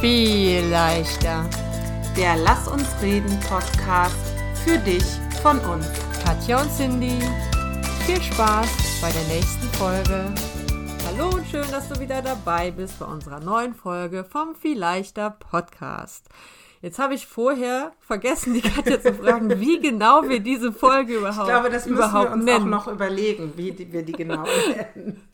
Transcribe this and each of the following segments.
Viel leichter. Der Lass uns reden Podcast für dich von uns. Katja und Cindy. Viel Spaß bei der nächsten Folge. Hallo und schön, dass du wieder dabei bist bei unserer neuen Folge vom Viel leichter Podcast. Jetzt habe ich vorher vergessen, die Katja zu fragen, wie genau wir diese Folge überhaupt Ich glaube, das müssen überhaupt wir uns nennen. auch noch überlegen, wie wir die genau nennen.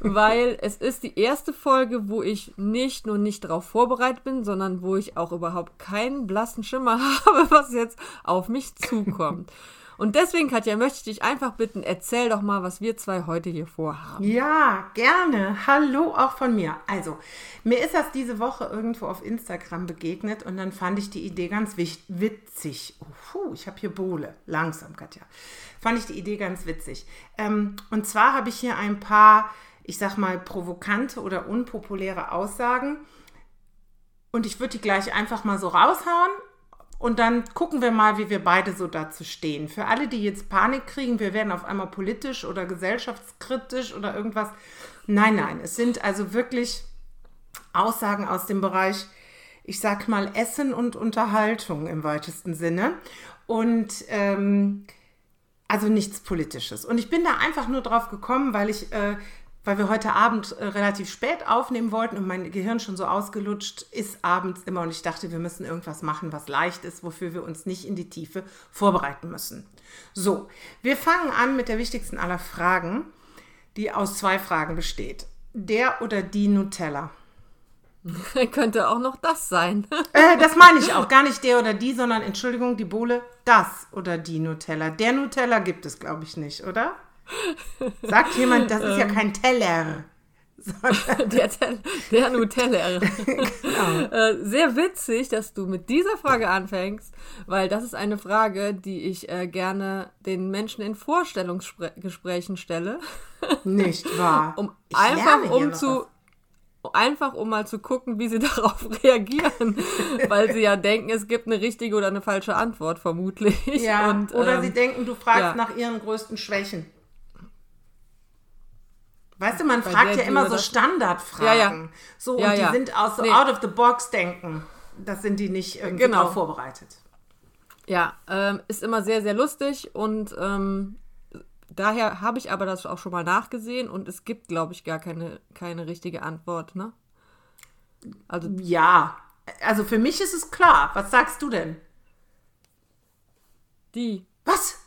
Weil es ist die erste Folge, wo ich nicht nur nicht darauf vorbereitet bin, sondern wo ich auch überhaupt keinen blassen Schimmer habe, was jetzt auf mich zukommt. Und deswegen, Katja, möchte ich dich einfach bitten, erzähl doch mal, was wir zwei heute hier vorhaben. Ja, gerne. Hallo auch von mir. Also, mir ist das diese Woche irgendwo auf Instagram begegnet und dann fand ich die Idee ganz witzig. Oh, puh, ich habe hier Bohle. Langsam, Katja. Fand ich die Idee ganz witzig. Ähm, und zwar habe ich hier ein paar, ich sag mal, provokante oder unpopuläre Aussagen. Und ich würde die gleich einfach mal so raushauen. Und dann gucken wir mal, wie wir beide so dazu stehen. Für alle, die jetzt Panik kriegen, wir werden auf einmal politisch oder gesellschaftskritisch oder irgendwas. Nein, nein, es sind also wirklich Aussagen aus dem Bereich, ich sag mal, Essen und Unterhaltung im weitesten Sinne. Und ähm, also nichts Politisches. Und ich bin da einfach nur drauf gekommen, weil ich, äh, weil wir heute Abend äh, relativ spät aufnehmen wollten und mein Gehirn schon so ausgelutscht ist abends immer. Und ich dachte, wir müssen irgendwas machen, was leicht ist, wofür wir uns nicht in die Tiefe vorbereiten müssen. So, wir fangen an mit der wichtigsten aller Fragen, die aus zwei Fragen besteht. Der oder die Nutella? Könnte auch noch das sein. Äh, das meine ich auch. Gar nicht der oder die, sondern, Entschuldigung, die Bohle, das oder die Nutella. Der Nutella gibt es, glaube ich, nicht, oder? Sagt jemand, das ist ja kein Teller. Der, der Nutella. Äh, Sehr witzig, dass du mit dieser Frage anfängst, weil das ist eine Frage, die ich äh, gerne den Menschen in Vorstellungsgesprächen stelle, nicht wahr? um Ich einfach um zu. Einfach um mal zu gucken, wie sie darauf reagieren, weil sie ja denken, es gibt eine richtige oder eine falsche Antwort vermutlich. Ja, Und, oder ähm, sie denken, du fragst ja. nach ihren größten Schwächen. Weißt du, man Bei fragt ja immer so Standardfragen. Ja, ja. So, Ja, und die sind aus so Nee. out of the box denken. Das sind die nicht irgendwie Genau. vorbereitet. Ja, ähm, ist immer sehr, sehr lustig und ähm, daher habe ich aber das auch schon mal nachgesehen und es gibt, glaube ich, gar keine, keine richtige Antwort, ne? Also, Ja, also für mich ist es klar. Was sagst du denn? die. Was?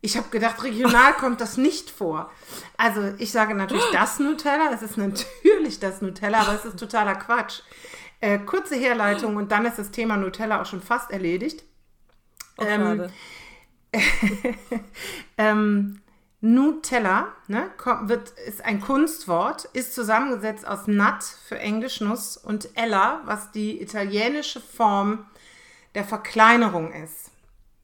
Ich habe gedacht, regional kommt das nicht vor. Also ich sage natürlich das Nutella. Es ist natürlich das Nutella, aber es ist totaler Quatsch. Äh, kurze Herleitung und dann ist das Thema Nutella auch schon fast erledigt. Oh, Ähm, schade. Ähm, Nutella ne, wird, ist ein Kunstwort, ist zusammengesetzt aus Nut für Englisch Nuss und Ella, was die italienische Form der Verkleinerung ist.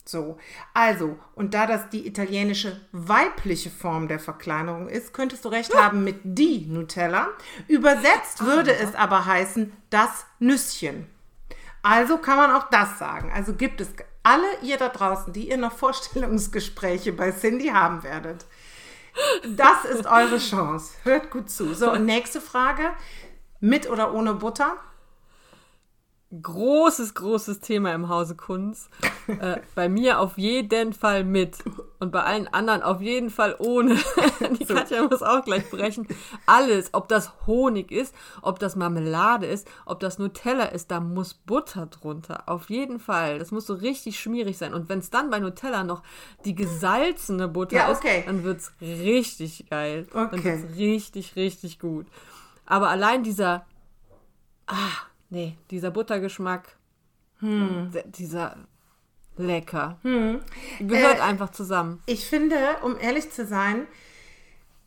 So, also, und da das die italienische weibliche Form der Verkleinerung ist, könntest du recht haben mit die Nutella. Übersetzt würde es aber heißen das Nüsschen. Also kann man auch das sagen. Also gibt es alle ihr da draußen, die ihr noch Vorstellungsgespräche bei Cindy haben werdet. Das ist eure Chance. Hört gut zu. So, und nächste Frage. Mit oder ohne Butter? Großes, großes Thema im Hause Kunz. äh, bei mir auf jeden Fall mit. Und bei allen anderen auf jeden Fall ohne. Die Katja muss auch gleich brechen. Alles, ob das Honig ist, ob das Marmelade ist, ob das Nutella ist, da muss Butter drunter. Auf jeden Fall. Das muss so richtig schmierig sein. Und wenn es dann bei Nutella noch die gesalzene Butter Ja, okay. ist, dann wird es richtig geil. Dann Okay. wird es richtig, richtig gut. Aber allein dieser Ah, nee, dieser Buttergeschmack, Hm. dieser lecker. Gehört Äh, einfach zusammen. Ich finde, um ehrlich zu sein,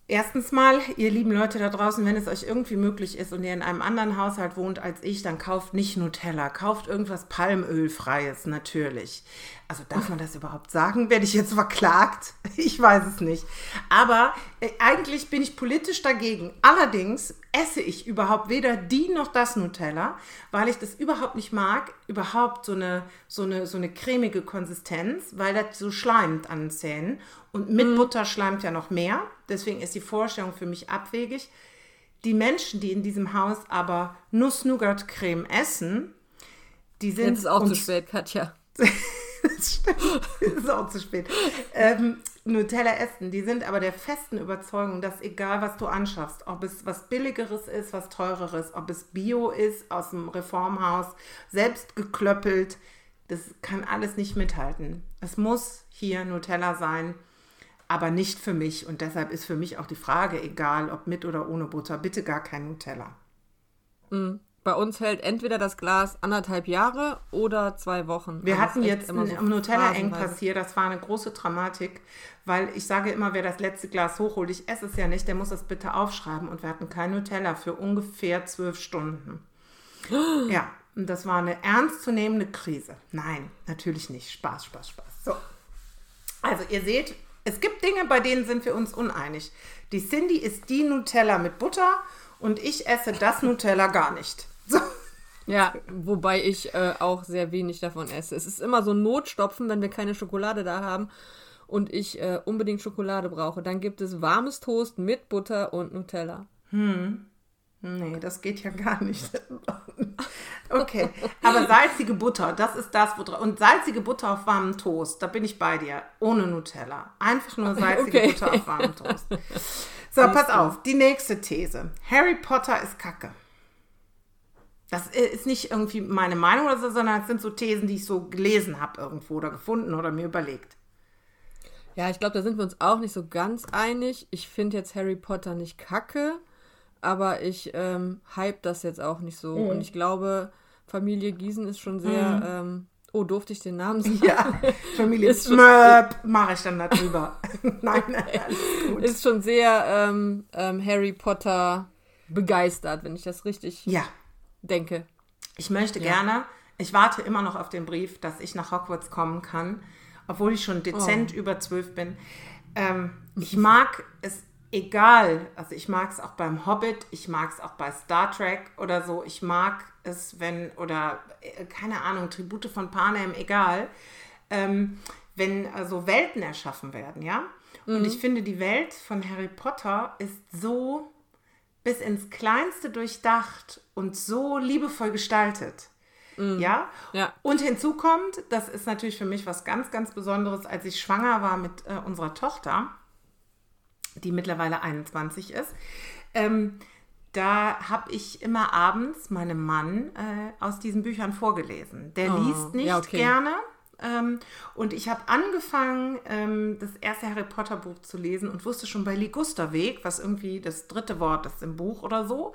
erstens mal, ihr lieben Leute da draußen, wenn es euch irgendwie möglich ist und ihr in einem anderen Haushalt wohnt als ich, dann kauft nicht Nutella, kauft irgendwas Palmölfreies, natürlich. Also darf man das überhaupt sagen? Werde ich jetzt verklagt? Ich weiß es nicht. Aber äh, eigentlich bin ich politisch dagegen. Allerdings esse ich überhaupt weder die noch das Nutella, weil ich das überhaupt nicht mag. Überhaupt so eine, so eine, so eine cremige Konsistenz, weil das so schleimt an den Zähnen. Und mit Butter schleimt ja noch mehr. Deswegen ist die Vorstellung für mich abwegig. Die Menschen, die in diesem Haus aber Nuss-Nougat-Creme essen, die sind. Jetzt ist auch zu spät, Katja. das stimmt. ist auch zu spät. Ähm, Nutella essen, die sind aber der festen Überzeugung, dass egal was du anschaffst, ob es was Billigeres ist, was Teureres, ob es Bio ist, aus dem Reformhaus, selbst geklöppelt, das kann alles nicht mithalten. Es muss hier Nutella sein, aber nicht für mich. Und deshalb ist für mich auch die Frage, egal ob mit oder ohne Butter, bitte gar kein Nutella. Bei uns hält entweder das Glas anderthalb Jahre oder zwei Wochen. Wir Also hatten ist jetzt immer einen so Nutella-Engpass phasenweise. hier, das war eine große Dramatik, weil ich sage immer, wer das letzte Glas hochholt, ich esse es ja nicht, der muss das bitte aufschreiben und wir hatten kein Nutella für ungefähr zwölf Stunden. Ja, und das war eine ernstzunehmende Krise. Nein, natürlich nicht. Spaß, Spaß, Spaß. So. Also ihr seht, es gibt Dinge, bei denen sind wir uns uneinig. Die Cindy isst die Nutella mit Butter und ich esse das Nutella gar nicht. So. Ja, wobei ich äh, auch sehr wenig davon esse. Es ist immer so ein Notstopfen, wenn wir keine Schokolade da haben und ich äh, unbedingt Schokolade brauche. Dann gibt es warmes Toast mit Butter und Nutella. Nee, das geht ja gar nicht. Okay, aber salzige Butter, das ist das, wo Und salzige Butter auf warmem Toast, da bin ich bei dir. Ohne Nutella. Einfach nur salzige Okay. Butter auf warmem Toast. So, pass auf, die nächste These. Harry Potter ist Kacke. Das ist nicht irgendwie meine Meinung oder so, sondern es sind so Thesen, die ich so gelesen habe irgendwo oder gefunden oder mir überlegt. Ja, ich glaube, da sind wir uns auch nicht so ganz einig. Ich finde jetzt Harry Potter nicht kacke, aber ich ähm, hype das jetzt auch nicht so. Mhm. Und ich glaube, Familie Giesen ist schon sehr. Ähm, oh, durfte ich den Namen sagen? Ja, Familie Ist schon- Möp, mache ich dann darüber. nein, nein. Ist schon sehr ähm, ähm, Harry Potter begeistert, wenn ich das richtig Ja, denke. Ich möchte gerne, ich warte immer noch auf den Brief, dass ich nach Hogwarts kommen kann, obwohl ich schon dezent über zwölf bin. Ähm, ich mag es egal, also ich mag es auch beim Hobbit, ich mag es auch bei Star Trek oder so, ich mag es, wenn, oder äh, keine Ahnung, Tribute von Panem, egal, ähm, wenn so Welten erschaffen werden, ja. Und ich finde, die Welt von Harry Potter ist so bis ins Kleinste durchdacht und so liebevoll gestaltet. Ja? Ja. Und hinzu kommt, das ist natürlich für mich was ganz, ganz Besonderes, als ich schwanger war mit äh, unserer Tochter, die mittlerweile 21 ist. Ähm, da habe ich immer abends meinem Mann äh, aus diesen Büchern vorgelesen. Der Oh, liest nicht ja, okay. gerne. Ähm, und ich habe angefangen, ähm, das erste Harry Potter Buch zu lesen und wusste schon bei Ligusterweg, was irgendwie das dritte Wort ist im Buch oder so,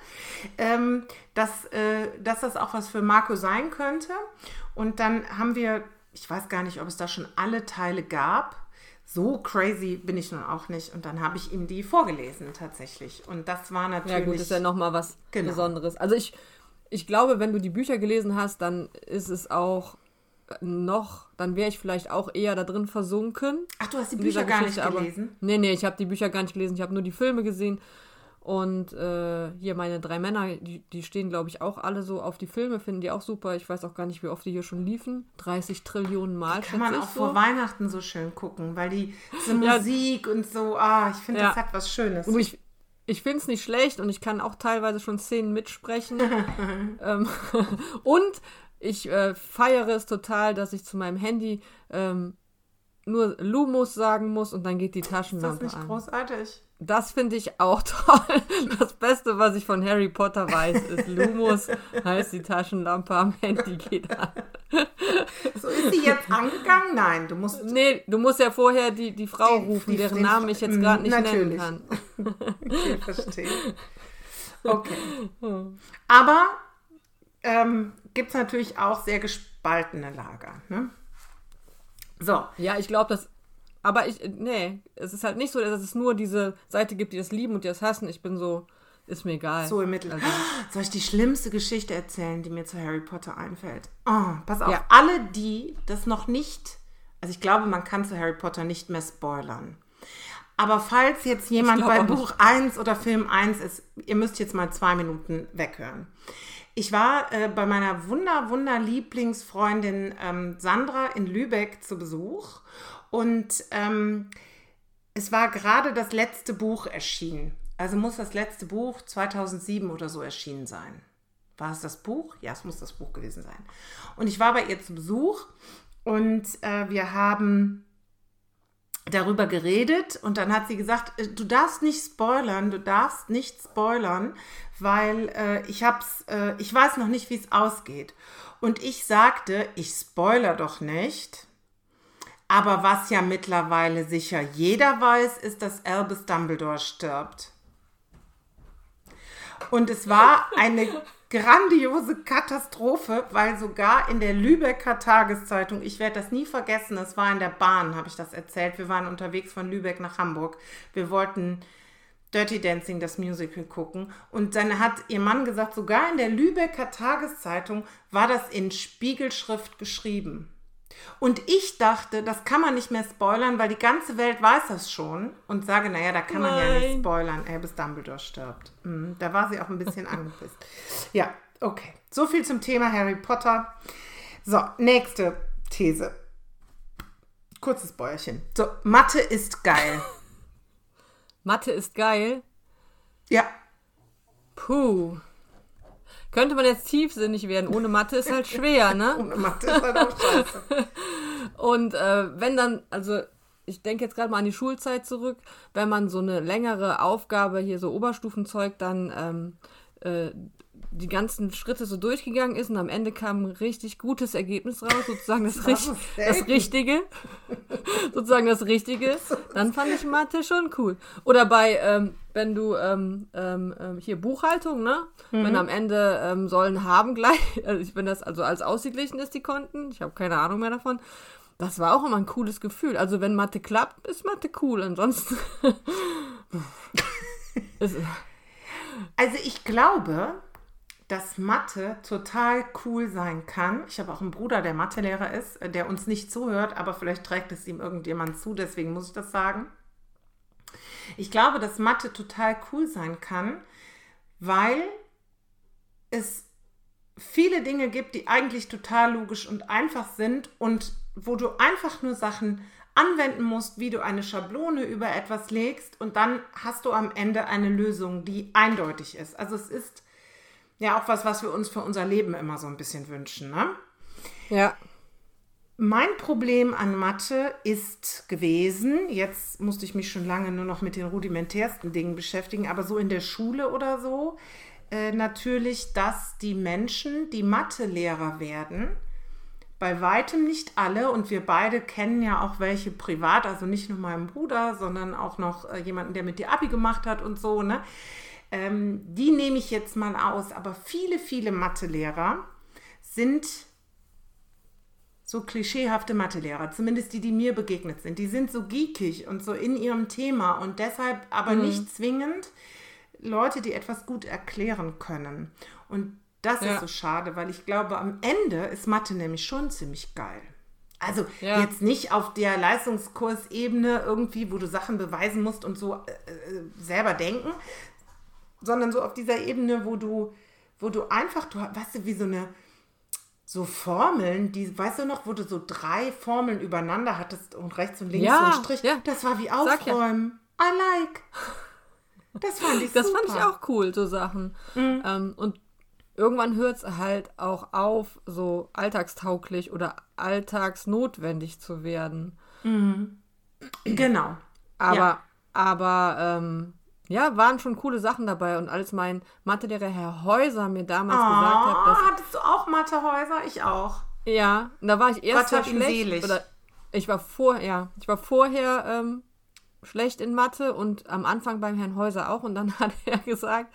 ähm, dass, äh, dass das auch was für Marco sein könnte. Und dann haben wir, ich weiß gar nicht, ob es da schon alle Teile gab. So crazy bin ich nun auch nicht. Und dann habe ich ihm die vorgelesen tatsächlich. Und das war natürlich. Ja, gut, ist ja nochmal was Genau. Besonderes. Also ich, ich glaube, wenn du die Bücher gelesen hast, dann ist es auch noch, dann wäre ich vielleicht auch eher da drin versunken. Ach, du hast die Bücher gar nicht aber- gelesen? Nee, nee, ich habe die Bücher gar nicht gelesen, ich habe nur die Filme gesehen. Und äh, hier meine drei Männer, die, die stehen, glaube ich, auch alle so auf die Filme, finden die auch super. Ich weiß auch gar nicht, wie oft die hier schon liefen. 30 Trillionen Mal. Kann man auch so. vor Weihnachten so schön gucken, weil die so Ja. Musik und so, ah, ich finde, Ja. das hat was Schönes. Und ich, ich finde es nicht schlecht und ich kann auch teilweise schon Szenen mitsprechen. ähm, und ich äh, feiere es total, dass ich zu meinem Handy ähm, nur Lumos sagen muss und dann geht die ist das Taschenlampe nicht an. großartig? Das finde ich auch toll. Das Beste, was ich von Harry Potter weiß, ist Lumos heißt die Taschenlampe am Handy geht an. So ist sie jetzt angegangen? Nein, du musst. Nee, du musst ja vorher die, die Frau Die- rufen, deren den Namen ich jetzt gerade nicht natürlich. nennen kann. Okay, verstehe. Okay. Aber ähm, gibt es natürlich auch sehr gespaltene Lager. Ne? So, Ja, ich glaube, das. Aber ich, nee, es ist halt nicht so, dass es nur diese Seite gibt, die das lieben und die das hassen. Ich bin so, ist mir egal. so im Mittel. Also, Soll ich die schlimmste Geschichte erzählen, die mir zu Harry Potter einfällt? Oh, pass auf, Ja. alle, die das noch nicht, also ich glaube, man kann zu Harry Potter nicht mehr spoilern. Aber falls jetzt jemand bei Buch 1 oder Film 1 ist, ihr müsst jetzt mal zwei Minuten weghören. Ich war äh, bei meiner wunder, wunder Lieblingsfreundin ähm, Sandra in Lübeck zu Besuch und ähm, es war gerade das letzte Buch erschienen. Also muss das letzte Buch 2007 oder so erschienen sein. War es das Buch? Ja, es muss das Buch gewesen sein. Und ich war bei ihr zu Besuch und äh, wir haben darüber geredet und dann hat sie gesagt, äh, du darfst nicht spoilern, du darfst nicht spoilern, weil äh, ich hab's, äh, ich weiß noch nicht, wie es ausgeht. Und ich sagte, ich spoiler doch nicht. Aber was ja mittlerweile sicher jeder weiß, ist, dass Albus Dumbledore stirbt. Und es war eine grandiose Katastrophe, weil sogar in der Lübecker Tageszeitung, ich werde das nie vergessen, es war in der Bahn, habe ich das erzählt. Wir waren unterwegs von Lübeck nach Hamburg. Wir wollten Dirty Dancing, das Musical, gucken. Und dann hat ihr Mann gesagt, sogar in der Lübecker Tageszeitung war das in Spiegelschrift geschrieben. Und ich dachte, das kann man nicht mehr spoilern, weil die ganze Welt weiß das schon. Und sage, naja, da kann man Nein. ja nicht spoilern, ey, bis Dumbledore stirbt. Mhm, da war sie auch ein bisschen angepisst. Ja, okay. So viel zum Thema Harry Potter. So, nächste These. Kurzes Bäuerchen. So, Mathe ist geil. Mathe ist geil? Ja. Puh. Könnte man jetzt tiefsinnig werden. Ohne Mathe ist halt schwer, ne? Ohne Mathe ist halt auch scheiße. Und äh, wenn dann, also ich denke jetzt gerade mal an die Schulzeit zurück, wenn man so eine längere Aufgabe, hier so Oberstufenzeug, dann ähm, äh, die ganzen Schritte so durchgegangen ist und am Ende kam ein richtig gutes Ergebnis raus, sozusagen das, das, das Richtige, sozusagen das Richtige, dann fand ich Mathe schon cool. Oder bei, ähm, wenn du ähm, ähm, ähm, hier Buchhaltung, ne? Mhm. Wenn am Ende ähm, sollen haben gleich, also ich bin das also als ausgeglichen ist die Konten, ich habe keine Ahnung mehr davon. Das war auch immer ein cooles Gefühl. Also wenn Mathe klappt, ist Mathe cool. Ansonsten also ich glaube, dass Mathe total cool sein kann. Ich habe auch einen Bruder, der Mathelehrer ist, äh, der uns nicht zuhört, aber vielleicht trägt es ihm irgendjemand zu, deswegen muss ich das sagen. Ich glaube, dass Mathe total cool sein kann, weil es viele Dinge gibt, die eigentlich total logisch und einfach sind und wo du einfach nur Sachen anwenden musst, wie du eine Schablone über etwas legst und dann hast du am Ende eine Lösung, die eindeutig ist. Also es ist ja auch was, was wir uns für unser Leben immer so ein bisschen wünschen, ne? Ja. Mein Problem an Mathe ist gewesen, jetzt musste ich mich schon lange nur noch mit den rudimentärsten Dingen beschäftigen, aber so in der Schule oder so, äh, natürlich, dass die Menschen, die Mathelehrer werden, bei weitem nicht alle, und wir beide kennen ja auch welche privat, also nicht nur meinen Bruder, sondern auch noch äh, jemanden, der mit dir Abi gemacht hat und so, ne? Ähm, die nehme ich jetzt mal aus, aber viele, viele Mathelehrer sind so klischeehafte Mathelehrer, zumindest die, die mir begegnet sind. Die sind so geekig und so in ihrem Thema und deshalb aber mhm. nicht zwingend Leute, die etwas gut erklären können. Und das ja. ist so schade, weil ich glaube, am Ende ist Mathe nämlich schon ziemlich geil. Also ja. jetzt nicht auf der Leistungskursebene irgendwie, wo du Sachen beweisen musst und so äh, äh selber denken, sondern so auf dieser Ebene, wo du, wo du einfach, du weißt du, wie so eine, so Formeln, die, weißt du noch, wo du so drei Formeln übereinander hattest und rechts und links ja, so ein Strich, ja. das war wie Aufräumen. Ja. I like. Das fand ich Das super. fand ich auch cool, so Sachen. Mhm. Ähm, und irgendwann hört es halt auch auf, so alltagstauglich oder alltagsnotwendig zu werden. Mhm. Genau. Aber, ja. aber ähm, ja, waren schon coole Sachen dabei. Und als mein Mathelehrer Herr Häuser mir damals oh, gesagt hat, dass. Hattest du auch Mathehäuser? Ich auch. Ja, da war ich erst Gott schlecht. Selig. Oder ich war vorher, ja, ich war vorher ähm, schlecht in Mathe und am Anfang beim Herrn Häuser auch. Und dann hat er gesagt,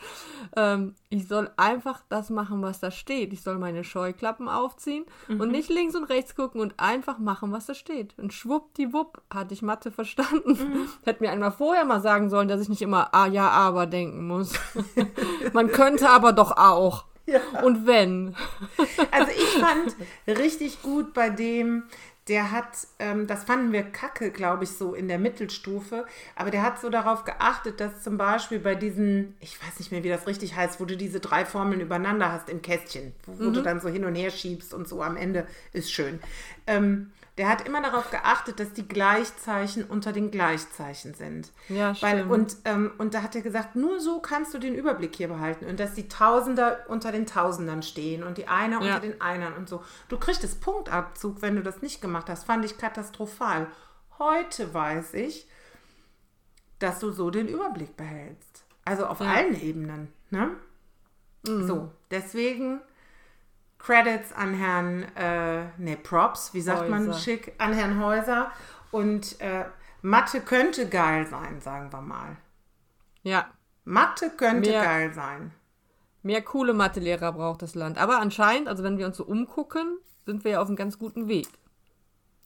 ähm, ich soll einfach das machen, was da steht. Ich soll meine Scheuklappen aufziehen mhm. und nicht links und rechts gucken und einfach machen, was da steht. Und schwuppdiwupp hatte ich Mathe verstanden. Mhm. Hätte mir einmal vorher mal sagen sollen, dass ich nicht immer ah, ja, aber denken muss. Man könnte aber doch auch. Ja. Und wenn. also ich fand richtig gut bei dem, der hat, ähm, das fanden wir kacke, glaube ich, so in der Mittelstufe, aber der hat so darauf geachtet, dass zum Beispiel bei diesen, ich weiß nicht mehr, wie das richtig heißt, wo du diese drei Formeln übereinander hast im Kästchen, wo, mhm. du dann so hin und her schiebst und so am Ende ist schön. Ähm, Der hat immer darauf geachtet, dass die Gleichzeichen unter den Gleichzeichen sind. Ja, Weil, stimmt. und, ähm, und da hat er gesagt, nur so kannst du den Überblick hier behalten. Und dass die Tausender unter den Tausendern stehen und die Einer Ja. unter den Einern und so. Du kriegst Punktabzug, wenn du das nicht gemacht hast. Fand ich katastrophal. Heute weiß ich, dass du so den Überblick behältst. Also auf Ja. allen Ebenen. Ne? Mhm. So, deswegen Credits an Herrn, äh, ne, Props, wie sagt man Häuser. schick, an Herrn Häuser. Und äh, Mathe könnte geil sein, sagen wir mal. ja, Mathe könnte Mehr- geil sein. mehr coole Mathelehrer braucht das Land. Aber anscheinend, also wenn wir uns so umgucken, sind wir ja auf einem ganz guten Weg.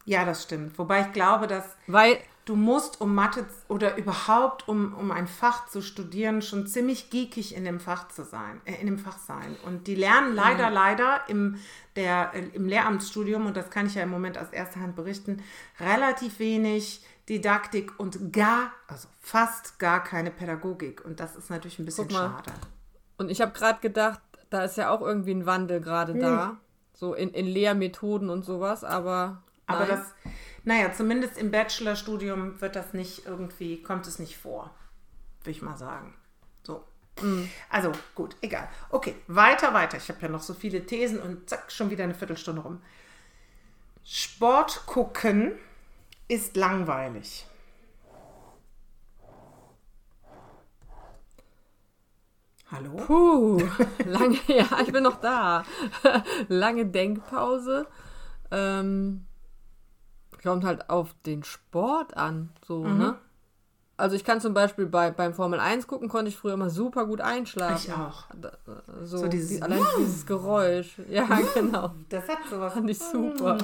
Ja, das stimmt. Wobei ich glaube, dass Weil, du musst, um Mathe oder überhaupt, um, um ein Fach zu studieren, schon ziemlich geekig in dem Fach zu sein, äh, in dem Fach sein. Und die lernen leider, leider im, der, äh, im Lehramtsstudium, und das kann ich ja im Moment aus erster Hand berichten, relativ wenig Didaktik und gar, also fast gar keine Pädagogik. Und das ist natürlich ein bisschen schade. und ich habe gerade gedacht, da ist ja auch irgendwie ein Wandel gerade da. So in, in Lehrmethoden und sowas, aber. Aber nein. das, naja, zumindest im Bachelorstudium wird das nicht irgendwie, kommt es nicht vor, würde ich mal sagen. So. Also gut, egal. Okay, weiter, weiter. Ich habe ja noch so viele Thesen und zack, schon wieder eine Viertelstunde rum. Sport gucken ist langweilig. Hallo? Puh, lange, ja, ich bin noch da. lange Denkpause. Ähm, kommt halt auf den Sport an, so, Mhm. ne? Also ich kann zum Beispiel bei, beim Formel 1 gucken, konnte ich früher immer super gut einschlafen. Ich auch. Da- So, So dieses die, allein dieses Geräusch. Ja, genau. Das hat sowas. Fand ich super.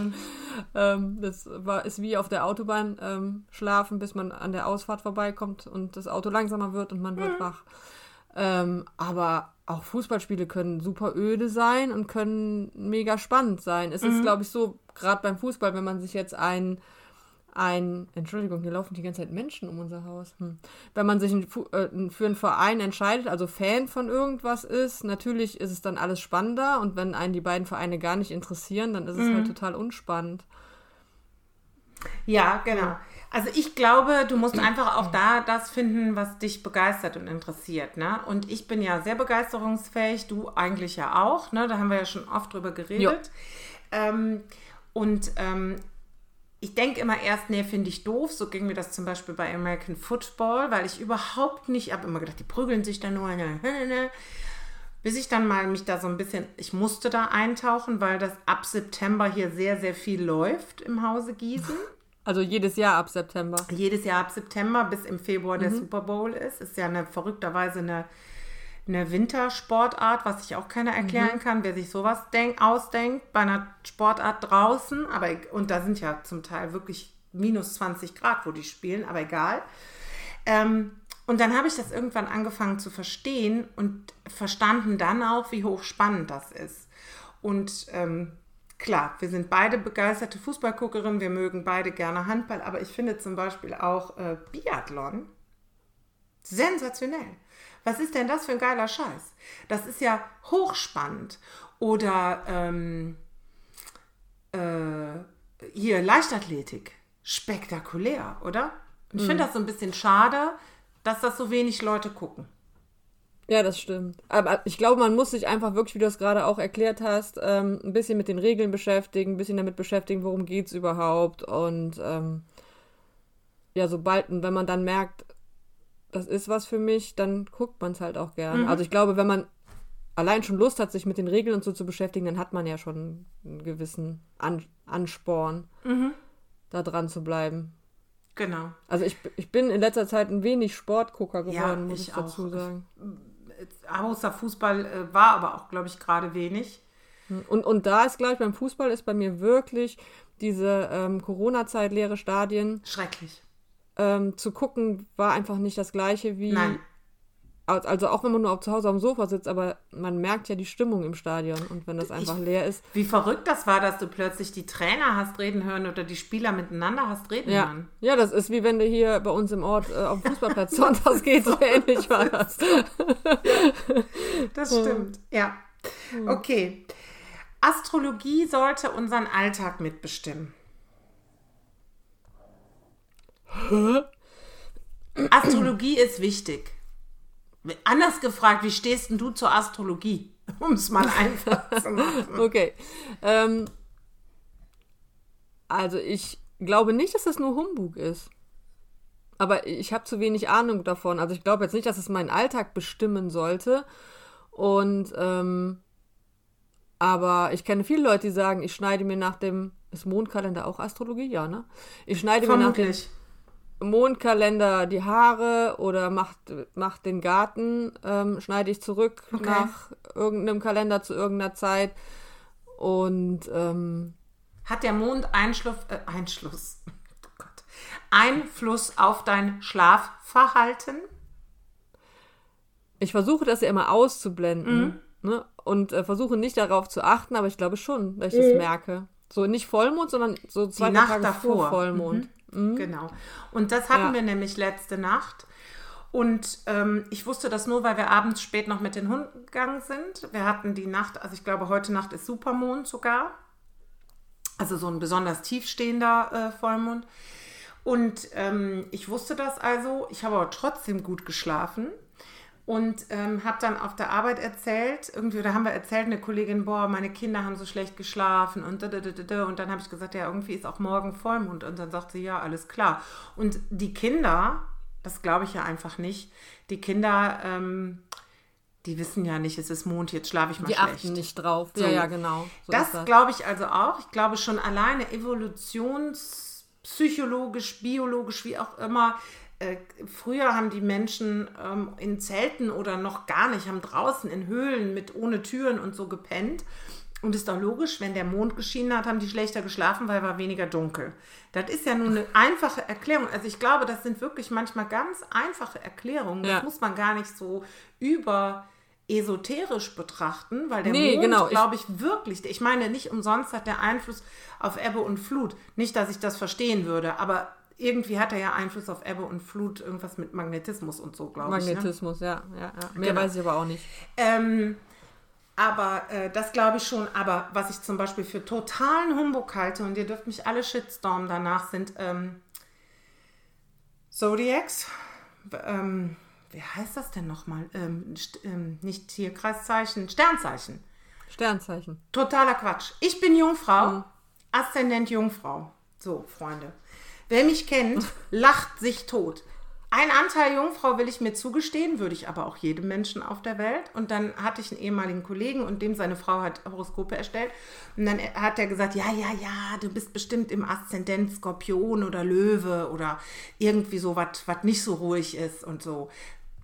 Ähm, das war, ist wie auf der Autobahn ähm, schlafen, bis man an der Ausfahrt vorbeikommt und das Auto langsamer wird und man wird wach. Ähm, aber auch Fußballspiele können super öde sein und können mega spannend sein. Es ist, glaube ich, so, gerade beim Fußball, wenn man sich jetzt ein, ein, Entschuldigung, hier laufen die ganze Zeit Menschen um unser Haus. Hm. Wenn man sich ein, äh, für einen Verein entscheidet, also Fan von irgendwas ist, natürlich ist es dann alles spannender und wenn einen die beiden Vereine gar nicht interessieren, dann ist es halt total unspannend. Ja, genau. Also ich glaube, du musst einfach auch da das finden, was dich begeistert und interessiert. Ne? Und ich bin ja sehr begeisterungsfähig, du eigentlich ja auch. Ne? Da haben wir ja schon oft drüber geredet. Ähm, und ähm, ich denke immer erst, nee, finde ich doof. So ging mir das zum Beispiel bei American Football, weil ich überhaupt nicht, ich habe immer gedacht, die prügeln sich da nur. Ne, ne, ne. Bis ich dann mal mich da so ein bisschen, ich musste da eintauchen, weil das ab September hier sehr, sehr viel läuft im Hause Gießen. Also jedes Jahr ab September. Jedes Jahr ab September bis im Februar der Super Bowl ist. Ist ja eine verrückterweise eine, eine Wintersportart, was ich auch keiner erklären kann, wer sich sowas denk, ausdenkt bei einer Sportart draußen. Aber e- und da sind ja zum Teil wirklich minus 20 Grad, wo die spielen, aber egal. Ähm, und dann habe ich das irgendwann angefangen zu verstehen und verstanden dann auch, wie hochspannend das ist. Und ähm, klar, wir sind beide begeisterte Fußballguckerinnen, wir mögen beide gerne Handball, aber ich finde zum Beispiel auch äh, Biathlon sensationell. Was ist denn das für ein geiler Scheiß? Das ist ja hochspannend. Oder ähm, äh, hier Leichtathletik. Spektakulär, oder? Und ich finde das so ein bisschen schade, dass das so wenig Leute gucken. Ja, das stimmt. Aber ich glaube, man muss sich einfach wirklich, wie du es gerade auch erklärt hast, ähm, ein bisschen mit den Regeln beschäftigen, ein bisschen damit beschäftigen, worum geht es überhaupt. Und ähm, ja, sobald, wenn man dann merkt, das ist was für mich, dann guckt man es halt auch gern. Also ich glaube, wenn man allein schon Lust hat, sich mit den Regeln und so zu beschäftigen, dann hat man ja schon einen gewissen An Ansporn, da dran zu bleiben. Genau. Also ich, ich bin in letzter Zeit ein wenig Sportgucker geworden, Ja, muss ich ich dazu sagen. Außer Fußball äh, war aber auch, glaube ich, gerade wenig. Und, und da ist gleich beim Fußball ist bei mir wirklich diese ähm, Corona-Zeit, leere Stadien, Schrecklich. Ähm, zu gucken, war einfach nicht das gleiche wie. Nein. Al- Also auch wenn man nur zu Hause am Sofa sitzt, aber man merkt ja die Stimmung im Stadion. Und wenn das einfach leer ist. Wie verrückt das war, dass du plötzlich die Trainer hast reden hören oder die Spieler miteinander hast reden Ja, hören. ja, das ist wie wenn du hier bei uns im Ort äh, auf dem Fußballplatz sonntags geht, so ähnlich war das. Das stimmt, ja. Okay. Astrologie sollte unseren Alltag mitbestimmen. Astrologie ist wichtig. Anders gefragt, wie stehst denn du zur Astrologie? Um es mal einfach zu machen. Okay. Ähm, also ich glaube nicht, dass das nur Humbug ist. Aber ich habe zu wenig Ahnung davon. Also ich glaube jetzt nicht, dass es meinen Alltag bestimmen sollte. Und ähm, aber ich kenne viele Leute, die sagen, ich schneide mir nach dem. Ist Mondkalender auch Astrologie? Ja, ne? Ich schneide Vermutlich. mir nach dem Mondkalender die Haare oder macht, macht den Garten, ähm, schneide ich zurück Okay. nach irgendeinem Kalender zu irgendeiner Zeit. Und ähm, Hat der Mond Einschluss, äh, Einschluss, oh Gott, Einfluss auf dein Schlafverhalten? ich versuche das ja immer auszublenden Mhm. ne? und äh, versuche nicht darauf zu achten, aber ich glaube schon, dass ich Mhm. das merke. So nicht Vollmond, sondern so zwei Tage davor. vor Vollmond. Genau. Und das hatten Ja. wir nämlich letzte Nacht. Und ähm, ich wusste das nur, weil wir abends spät noch mit den Hunden gegangen sind. Wir hatten die Nacht, also ich glaube, heute Nacht ist Supermond sogar. Also so ein besonders tiefstehender äh, Vollmond. Und ähm, ich wusste das also. Ich habe aber trotzdem gut geschlafen. Und ähm, habe dann auf der Arbeit erzählt, irgendwie, da haben wir erzählt, eine Kollegin, boah, meine Kinder haben so schlecht geschlafen und da, da, da, da. Und dann habe ich gesagt, ja, irgendwie ist auch morgen Vollmond. Und dann sagt sie, ja, alles klar. Und die Kinder, das glaube ich ja einfach nicht, die Kinder, ähm, die wissen ja nicht, es ist Mond, jetzt schlafe ich mal Die schlecht. achten nicht drauf. So. Ja, ja, genau. So das das. glaube ich also auch. Ich glaube schon alleine evolutionspsychologisch, biologisch, wie auch immer. Äh, früher haben die Menschen ähm, in Zelten oder noch gar nicht, haben draußen in Höhlen mit ohne Türen und so gepennt. Und ist doch logisch, wenn der Mond geschienen hat, haben die schlechter geschlafen, weil war weniger dunkel. Das ist ja nun eine einfache Erklärung. Also ich glaube, das sind wirklich manchmal ganz einfache Erklärungen. Das Ja. muss man gar nicht so über esoterisch betrachten, weil der Nee, Mond, genau, glaube ich, wirklich, ich meine, nicht umsonst hat der Einfluss auf Ebbe und Flut. Nicht, dass ich das verstehen würde, aber irgendwie hat er ja Einfluss auf Ebbe und Flut, irgendwas mit Magnetismus und so, glaube ich. Ne? Magnetismus, ja, ja, ja. Mehr Genau. weiß ich aber auch nicht. Ähm, aber äh, das glaube ich schon. Aber was ich zum Beispiel für totalen Humbug halte, und ihr dürft mich alle shitstormen danach, sind ähm, Zodiacs. Ähm, wie heißt das denn nochmal? Ähm, ähm, nicht Tierkreiszeichen, Sternzeichen. Sternzeichen. Totaler Quatsch. Ich bin Jungfrau, Aszendent Jungfrau. So, Freunde. Wer mich kennt, lacht sich tot. Ein Anteil Jungfrau will ich mir zugestehen, würde ich aber auch jedem Menschen auf der Welt. Und dann hatte ich einen ehemaligen Kollegen und dem seine Frau hat Horoskope erstellt. Und dann hat er gesagt, ja, ja, ja, du bist bestimmt im Aszendent Skorpion oder Löwe oder irgendwie so was, was nicht so ruhig ist und so.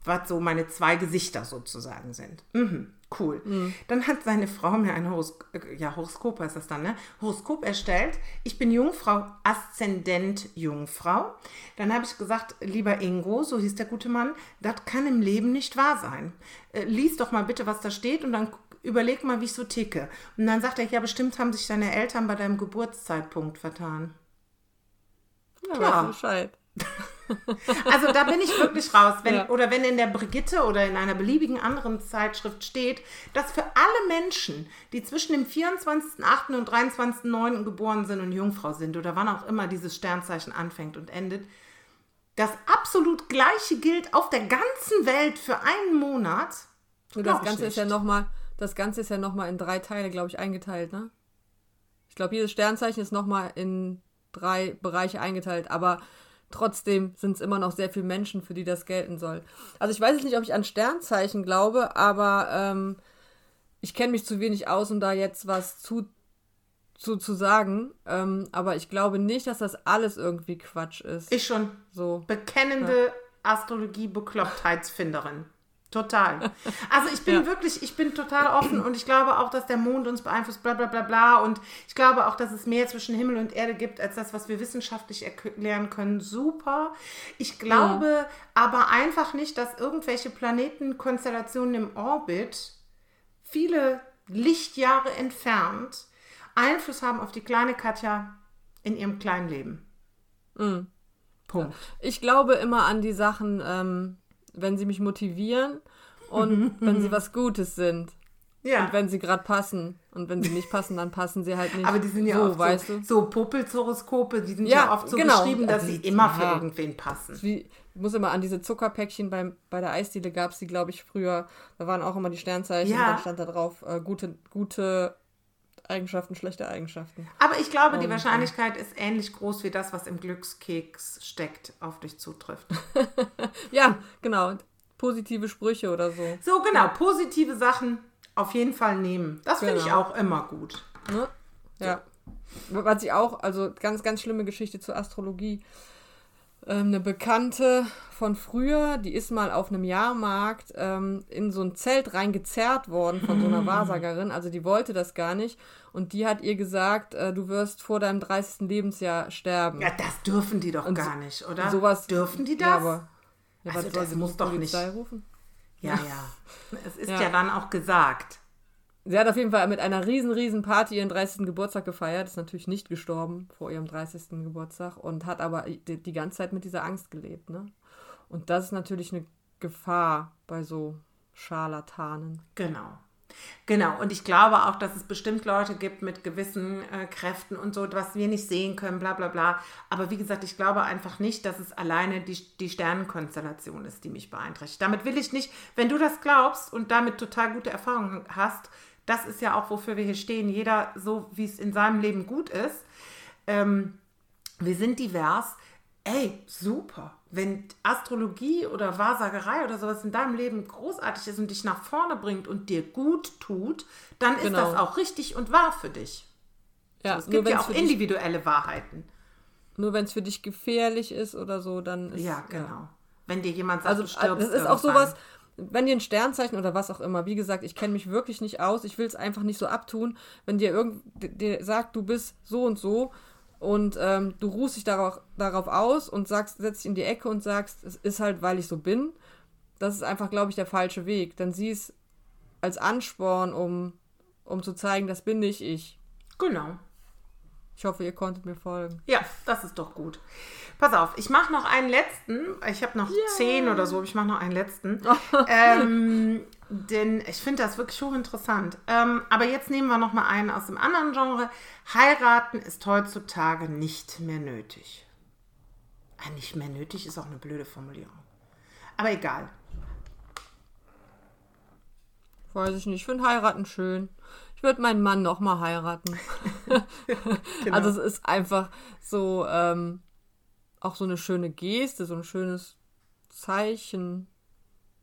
Was so meine zwei Gesichter sozusagen sind. Mhm, cool. Dann hat seine Frau mir ein Horoskop, ja, Horoskop heißt das dann, ne? Horoskop erstellt. Ich bin Jungfrau, Aszendent Jungfrau. Dann habe ich gesagt, lieber Ingo, so hieß der gute Mann, das kann im Leben nicht wahr sein. Äh, lies doch mal bitte, was da steht und dann überleg mal, wie ich so ticke. Und dann sagt er, ja, bestimmt haben sich deine Eltern bei deinem Geburtszeitpunkt vertan. Ja, Klar. Bescheid. Also da bin ich wirklich raus. Wenn, Ja. Oder wenn in der Brigitte oder in einer beliebigen anderen Zeitschrift steht, dass für alle Menschen, die zwischen dem 24.8. und 23.9. geboren sind und Jungfrau sind oder wann auch immer dieses Sternzeichen anfängt und endet, das absolut gleiche gilt auf der ganzen Welt für einen Monat. Und das Ganze ist ja nochmal, das Ganze ist ja nochmal in drei Teile, glaube ich, eingeteilt, ne? Ich glaube, jedes Sternzeichen ist nochmal in drei Bereiche eingeteilt, aber trotzdem sind es immer noch sehr viele Menschen, für die das gelten soll. Also ich weiß jetzt nicht, ob ich an Sternzeichen glaube, aber ähm, ich kenne mich zu wenig aus, um da jetzt was zu, zu, zu sagen. Ähm, aber ich glaube nicht, dass das alles irgendwie Quatsch ist. Ich schon so. bekennende Astrologie-Beklopptheitsfinderin. Total. Also ich bin Ja. wirklich, ich bin total offen und ich glaube auch, dass der Mond uns beeinflusst, bla bla bla bla. Und ich glaube auch, dass es mehr zwischen Himmel und Erde gibt, als das, was wir wissenschaftlich erklären können. Super. Ich glaube aber einfach nicht, dass irgendwelche Planetenkonstellationen im Orbit, viele Lichtjahre entfernt, Einfluss haben auf die kleine Katja in ihrem kleinen Leben. Punkt. Ich glaube immer an die Sachen, ähm, wenn sie mich motivieren und wenn sie was Gutes sind. Ja. Und wenn sie gerade passen. Und wenn sie nicht passen, dann passen sie halt nicht. Aber die sind ja so, oft weißt so, du. so Popelshoroskope, die sind ja, Ja, oft so genau. geschrieben, dass Also sie immer für ja. irgendwen passen. Wie, ich muss immer an diese Zuckerpäckchen beim, bei der Eisdiele gab es die, glaube ich, früher. Da waren auch immer die Sternzeichen Ja. und dann stand da drauf, äh, gute, gute Eigenschaften, schlechte Eigenschaften. Aber ich glaube, die Und, Wahrscheinlichkeit ist ähnlich groß wie das, was im Glückskeks steckt, auf dich zutrifft. Ja, genau. Positive Sprüche oder so. So, genau, positive Sachen auf jeden Fall nehmen. Das finde ich Genau. auch immer gut. Ne? Ja. Was ich auch, also ganz, ganz schlimme Geschichte zur Astrologie. Ähm, eine Bekannte von früher, die ist mal auf einem Jahrmarkt ähm, in so ein Zelt reingezerrt worden von so einer Wahrsagerin. Also die wollte das gar nicht. Und die hat ihr gesagt, äh, du wirst vor deinem 30. Lebensjahr sterben. Ja, das dürfen die doch Und gar nicht, oder? Sowas, dürfen die das? Ja, aber, ja, Also das sie muss doch Polizei nicht. rufen? ja, ja. Es ist ja. Ja. dann auch gesagt. Sie hat auf jeden Fall mit einer riesen, riesen Party ihren 30. Geburtstag gefeiert, ist natürlich nicht gestorben vor ihrem 30. Geburtstag und hat aber die, die ganze Zeit mit dieser Angst gelebt. Ne? Und das ist natürlich eine Gefahr bei so Scharlatanen. Genau. Genau, und ich glaube auch, dass es bestimmt Leute gibt mit gewissen äh, Kräften und so, was wir nicht sehen können, bla bla bla. Aber wie gesagt, ich glaube einfach nicht, dass es alleine die, die Sternenkonstellation ist, die mich beeinträchtigt. Damit will ich nicht, wenn du das glaubst und damit total gute Erfahrungen hast, das ist ja auch, wofür wir hier stehen, jeder so, wie es in seinem Leben gut ist. Ähm, wir sind divers. Ey, super. Wenn Astrologie oder Wahrsagerei oder sowas in deinem Leben großartig ist und dich nach vorne bringt und dir gut tut, dann ist Genau. das auch richtig und wahr für dich. Ja, Es nur gibt wenn ja es auch für, dich- individuelle Wahrheiten. nur wenn's für dich gefährlich ist oder so, dann ist Ja, genau. Wenn dir jemand sagt, Also du stirbst das ist auch sowas, wenn dir ein Sternzeichen oder was auch immer, wie gesagt, ich kenne mich wirklich nicht aus, ich will es einfach nicht so abtun, wenn dir irgend dir sagt, du bist so und so und ähm, du ruhst dich darauf, darauf aus und sagst, setzt dich in die Ecke und sagst, es ist halt, weil ich so bin, das ist einfach, glaube ich, der falsche Weg. Dann sieh es als Ansporn, um, um zu zeigen, das bin nicht ich. Genau. Ich hoffe, ihr konntet mir folgen. Ja, das ist doch gut. Pass auf, ich mache noch einen letzten. Ich habe noch zehn oder so, ich mache noch einen letzten. ähm, denn ich finde das wirklich hochinteressant. Ähm, aber jetzt nehmen wir noch mal einen aus dem anderen Genre. Heiraten ist heutzutage nicht mehr nötig. Ah, nicht mehr nötig ist auch eine blöde Formulierung. Aber egal. Weiß ich nicht, ich finde heiraten schön. Ich würde meinen Mann noch mal heiraten. Also es ist einfach so ähm, auch so eine schöne Geste, so ein schönes Zeichen,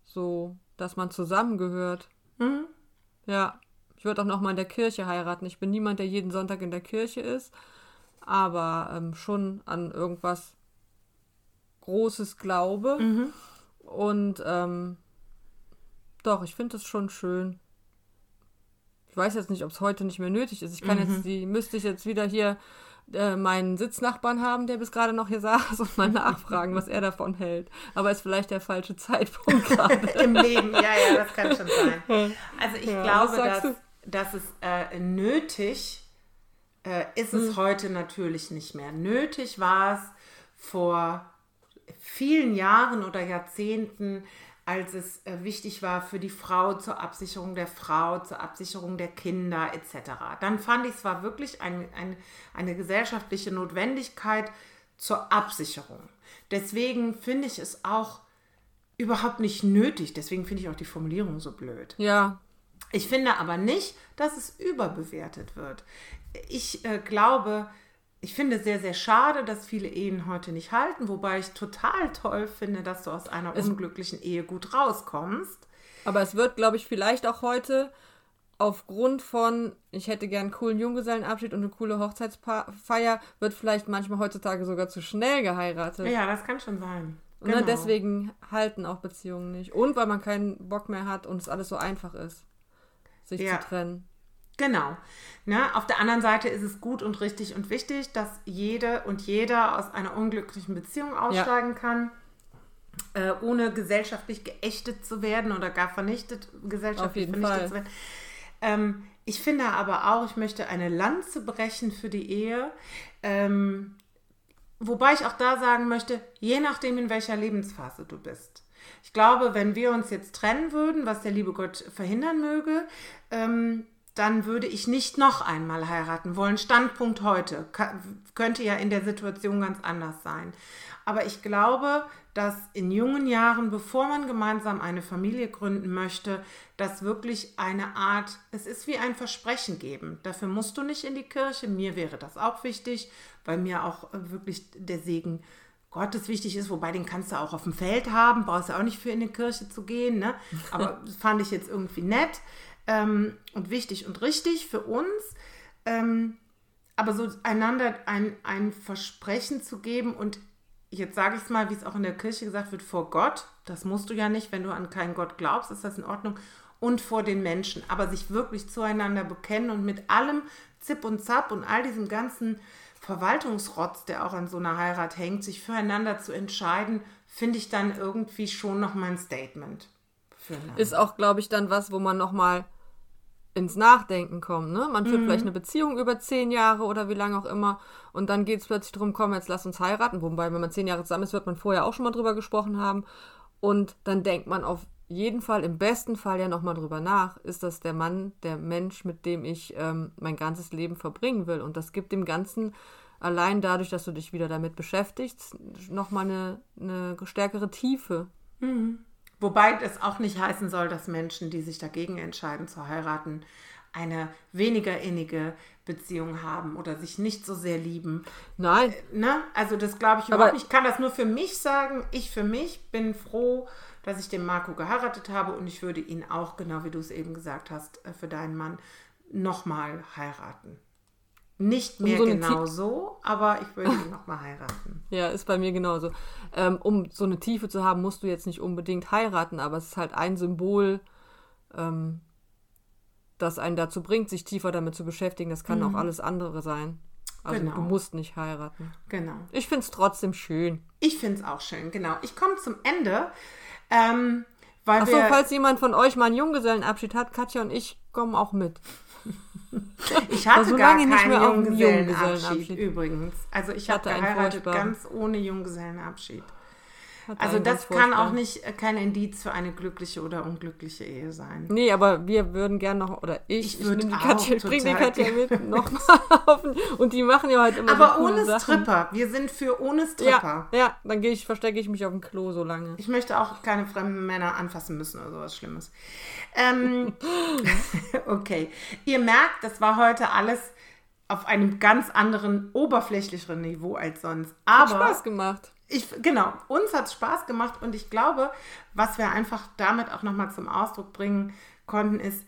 so, dass man zusammengehört. Mhm. Ja, ich würde auch noch mal in der Kirche heiraten. Ich bin niemand, der jeden Sonntag in der Kirche ist, aber ähm, schon an irgendwas Großes glaube. Mhm. Und ähm, doch, ich finde es schon schön. Ich weiß jetzt nicht, ob es heute nicht mehr nötig ist. Ich kann Mhm. jetzt die, müsste ich jetzt wieder hier äh, meinen Sitznachbarn haben, der bis gerade noch hier saß und mal nachfragen, was er davon hält. Aber ist vielleicht der falsche Zeitpunkt gerade. Im Leben, ja, ja, das kann schon sein. Also ich Ja, glaube, dass, du? dass es äh, nötig äh, ist Hm. es heute natürlich nicht mehr. Nötig war es vor vielen Jahren oder Jahrzehnten, als es äh, wichtig war für die Frau zur Absicherung der Frau, zur Absicherung der Kinder etc. Dann fand ich es war wirklich ein, ein, eine gesellschaftliche Notwendigkeit zur Absicherung. Deswegen finde ich es auch überhaupt nicht nötig. Deswegen finde ich auch die Formulierung so blöd. Ja, Ich finde aber nicht, dass es überbewertet wird. Ich äh, glaube, ich finde sehr, sehr schade, dass viele Ehen heute nicht halten, wobei ich total toll finde, dass du aus einer unglücklichen Ehe gut rauskommst. aber es wird, glaube ich, vielleicht auch heute aufgrund von, ich hätte gern einen coolen Junggesellenabschied und eine coole Hochzeitsfeier, wird vielleicht manchmal heutzutage sogar zu schnell geheiratet. Ja, das kann schon sein. Und dann deswegen halten auch Beziehungen nicht. Und weil man keinen Bock mehr hat und es alles so einfach ist, sich Ja. zu trennen. Genau. Ne? Auf der anderen Seite ist es gut und richtig und wichtig, dass jede und jeder aus einer unglücklichen Beziehung aussteigen kann, äh, ohne gesellschaftlich geächtet zu werden oder gar vernichtet, gesellschaftlich vernichtet Fall. zu werden. Ähm, ich finde aber auch, ich möchte eine Lanze brechen für die Ehe. Ähm, Wobei ich auch da sagen möchte, je nachdem, in welcher Lebensphase du bist. Ich glaube, wenn wir uns jetzt trennen würden, was der liebe Gott verhindern möge, ähm, dann würde ich nicht noch einmal heiraten wollen. Standpunkt heute. könnte ja in der Situation ganz anders sein. Aber ich glaube, dass in jungen Jahren, bevor man gemeinsam eine Familie gründen möchte, das wirklich eine Art, es ist wie ein Versprechen geben. Dafür musst du nicht in die Kirche. Mir wäre das auch wichtig, weil mir auch wirklich der Segen Gottes wichtig ist, wobei den kannst du auch auf dem Feld haben, brauchst du auch nicht für in die Kirche zu gehen. Ne? Aber das fand ich jetzt irgendwie nett ähm, und wichtig und richtig für uns. Ähm, aber so einander ein, ein Versprechen zu geben und jetzt sage ich es mal, wie es auch in der Kirche gesagt wird, vor Gott, das musst du ja nicht, wenn du an keinen Gott glaubst, ist das in Ordnung, und vor den Menschen, aber sich wirklich zueinander bekennen und mit allem Zip und Zap und all diesem ganzen Verwaltungsrotz, der auch an so einer Heirat hängt, sich füreinander zu entscheiden, finde ich dann irgendwie schon nochmal ein Statement. Ist auch, glaube ich, dann was, wo man nochmal ins Nachdenken kommen. Ne? Man führt mhm. vielleicht eine Beziehung über zehn Jahre oder wie lange auch immer und dann geht es plötzlich darum, komm, jetzt lass uns heiraten. Wobei, wenn man zehn Jahre zusammen ist, wird man vorher auch schon mal drüber gesprochen haben. Und dann denkt man auf jeden Fall, im besten Fall ja nochmal drüber nach, ist das der Mann, der Mensch, mit dem ich ähm, mein ganzes Leben verbringen will. Und das gibt dem Ganzen allein dadurch, dass du dich wieder damit beschäftigst, nochmal eine, eine stärkere Tiefe. Mhm. Wobei das auch nicht heißen soll, dass Menschen, die sich dagegen entscheiden zu heiraten, eine weniger innige Beziehung haben oder sich nicht so sehr lieben. Nein. Äh, ne? Also das glaube ich überhaupt nicht. Ich kann das nur für mich sagen. Ich für mich bin froh, dass ich den Marco geheiratet habe und ich würde ihn auch, genau wie du es eben gesagt hast, äh, für deinen Mann nochmal heiraten. Nicht mehr um so genau so, aber ich würde ihn nochmal heiraten. Ja, ist bei mir genauso. Ähm, um so eine Tiefe zu haben, musst du jetzt nicht unbedingt heiraten, aber es ist halt ein Symbol, ähm, das einen dazu bringt, sich tiefer damit zu beschäftigen. Das kann mhm. auch alles andere sein. Also genau. du musst nicht heiraten. Genau. Ich finde es trotzdem schön. Ich finde es auch schön, genau. Ich komme zum Ende. Ähm, Achso, falls jemand von euch mal einen Junggesellenabschied hat, Katja und ich kommen auch mit. Ich hatte so gar keinen Junggesellenabschied, Junggesellenabschied übrigens. Also ich habe geheiratet ganz ohne Junggesellenabschied. Also das kann auch nicht äh, kein Indiz für eine glückliche oder unglückliche Ehe sein. Nee, aber wir würden gerne noch, oder ich, ich, ich die Katja, bring die Katja mit nochmal auf. Und die machen ja halt immer Aber so ohne Sachen. Stripper. Wir sind für ohne Stripper. Ja, ja dann gehe ich, verstecke ich mich auf dem Klo so lange. Ich möchte auch keine fremden Männer anfassen müssen oder sowas Schlimmes. Ähm, okay. Ihr merkt, das war heute alles auf einem ganz anderen, oberflächlicheren Niveau als sonst. Aber Hat Spaß gemacht. Ich, genau, uns hat es Spaß gemacht und ich glaube, was wir einfach damit auch nochmal zum Ausdruck bringen konnten, ist,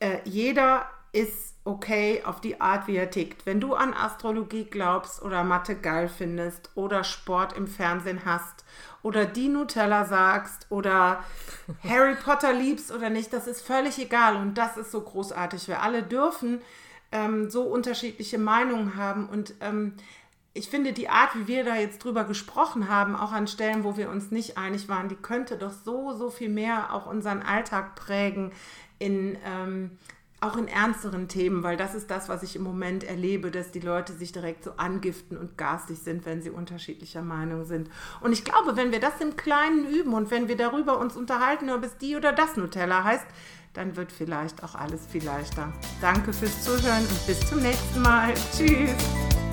äh, jeder ist okay auf die Art, wie er tickt. Wenn du an Astrologie glaubst oder Mathe geil findest oder Sport im Fernsehen hast oder die Nutella sagst oder Harry Potter liebst oder nicht, das ist völlig egal und das ist so großartig. Wir alle dürfen ähm, so unterschiedliche Meinungen haben und ähm, ich finde, die Art, wie wir da jetzt drüber gesprochen haben, auch an Stellen, wo wir uns nicht einig waren, die könnte doch so, so viel mehr auch unseren Alltag prägen, in, ähm, auch in ernsteren Themen, weil das ist das, was ich im Moment erlebe, dass die Leute sich direkt so angiften und garstig sind, wenn sie unterschiedlicher Meinung sind. Und ich glaube, wenn wir das im Kleinen üben und wenn wir darüber uns unterhalten, ob es die oder das Nutella heißt, dann wird vielleicht auch alles viel leichter. Danke fürs Zuhören und bis zum nächsten Mal. Tschüss.